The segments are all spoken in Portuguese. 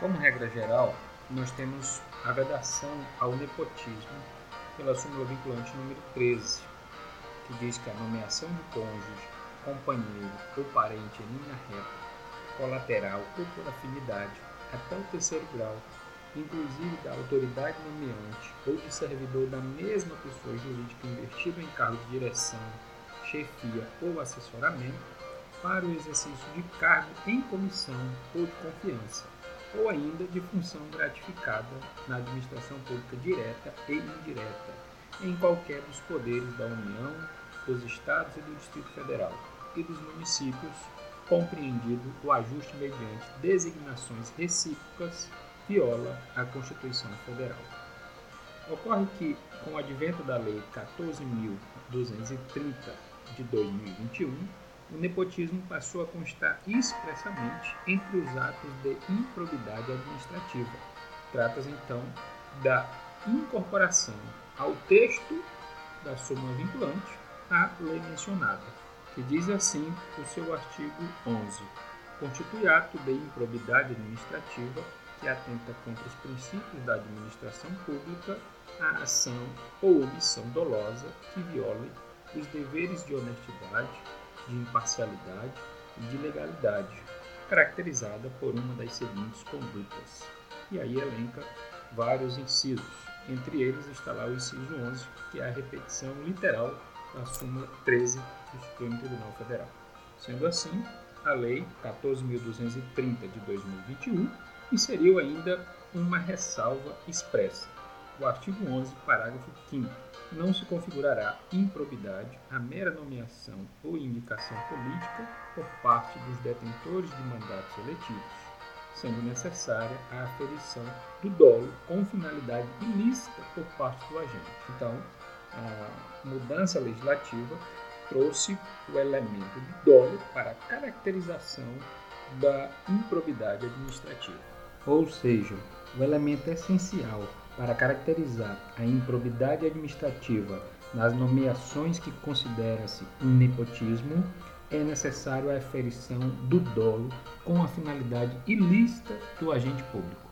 Como regra geral, nós temos a vedação ao nepotismo pela súmula vinculante número 13, que diz que a nomeação de cônjuge, companheiro ou parente em linha reta, colateral ou por afinidade, até o terceiro grau, inclusive da autoridade nomeante ou de servidor da mesma pessoa jurídica investido em cargo de direção, chefia ou assessoramento, para o exercício de cargo em comissão ou de confiança, ou ainda de função gratificada na administração pública direta e indireta, em qualquer dos poderes da União, dos Estados e do Distrito Federal e dos municípios, compreendido o ajuste mediante designações recíprocas, viola a Constituição Federal. Ocorre que, com o advento da Lei 14.230 de 2021, o nepotismo passou a constar expressamente entre os atos de improbidade administrativa. Trata-se então da incorporação ao texto da súmula vinculante à lei mencionada, que diz assim o seu artigo 11: constitui ato de improbidade administrativa que atenta contra os princípios da administração pública a ação ou omissão dolosa que viole os deveres de honestidade, de imparcialidade e de legalidade, caracterizada por uma das seguintes condutas. E aí elenca vários incisos. Entre eles está lá o inciso 11, que é a repetição literal da súmula 13 do Supremo Tribunal Federal. Sendo assim, a Lei 14.230 de 2021 inseriu ainda uma ressalva expressa. O artigo 11, parágrafo 5 não se configurará improbidade a mera nomeação ou indicação política por parte dos detentores de mandatos eletivos, sendo necessária a aferição do dolo com finalidade ilícita por parte do agente. Então, a mudança legislativa trouxe o elemento do dolo para a caracterização da improbidade administrativa. Ou seja, o elemento essencial para caracterizar a improbidade administrativa nas nomeações que considera-se um nepotismo, é necessário a aferição do dolo com a finalidade ilícita do agente público.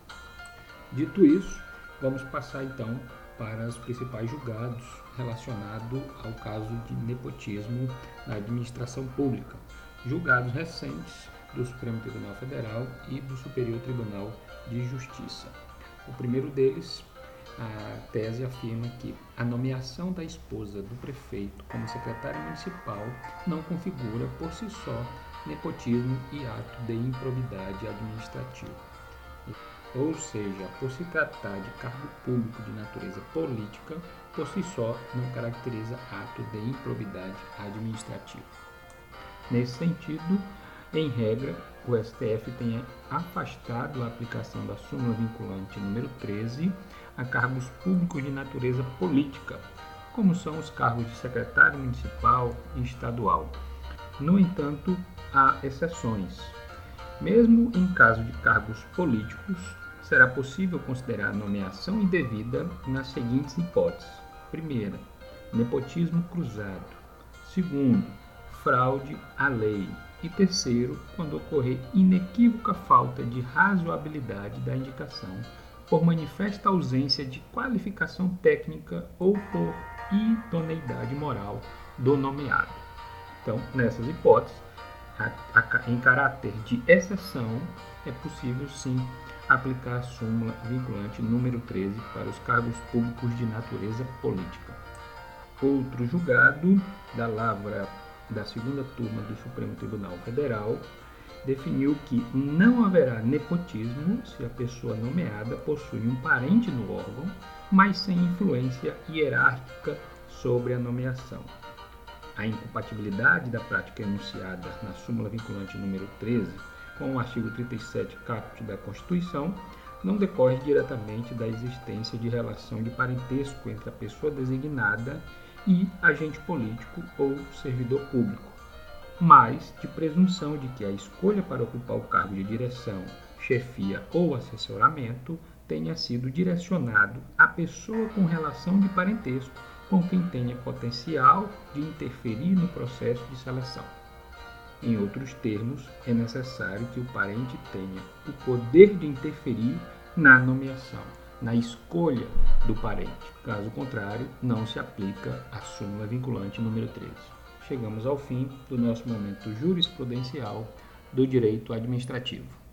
Dito isso, vamos passar então para os principais julgados relacionados ao caso de nepotismo na administração pública. Julgados recentes do Supremo Tribunal Federal e do Superior Tribunal de Justiça. O primeiro deles, a tese afirma que a nomeação da esposa do prefeito como secretária municipal não configura por si só nepotismo e ato de improbidade administrativa. Ou seja, por se tratar de cargo público de natureza política, por si só não caracteriza ato de improbidade administrativa. Nesse sentido, em regra, o STF tem afastado a aplicação da súmula vinculante número 13 a cargos públicos de natureza política, como são os cargos de secretário municipal e estadual. No entanto, há exceções. Mesmo em caso de cargos políticos, será possível considerar nomeação indevida nas seguintes hipóteses: primeira, nepotismo cruzado; segundo, fraude à lei e terceiro, quando ocorrer inequívoca falta de razoabilidade da indicação por manifesta ausência de qualificação técnica ou por idoneidade moral do nomeado. Então, nessas hipóteses, a, a, em caráter de exceção, é possível sim aplicar a súmula vinculante número 13 para os cargos públicos de natureza política. Outro julgado da Lavra da segunda turma do Supremo Tribunal Federal definiu que não haverá nepotismo se a pessoa nomeada possui um parente no órgão, mas sem influência hierárquica sobre a nomeação. A incompatibilidade da prática enunciada na súmula vinculante número 13 com o artigo 37 caput da Constituição não decorre diretamente da existência de relação de parentesco entre a pessoa designada e agente político ou servidor público, mas de presunção de que a escolha para ocupar o cargo de direção, chefia ou assessoramento tenha sido direcionado à pessoa com relação de parentesco com quem tenha potencial de interferir no processo de seleção. Em outros termos, é necessário que o parente tenha o poder de interferir na nomeação, na escolha do parente. Caso contrário, não se aplica a súmula vinculante número 13. Chegamos ao fim do nosso momento jurisprudencial do direito administrativo.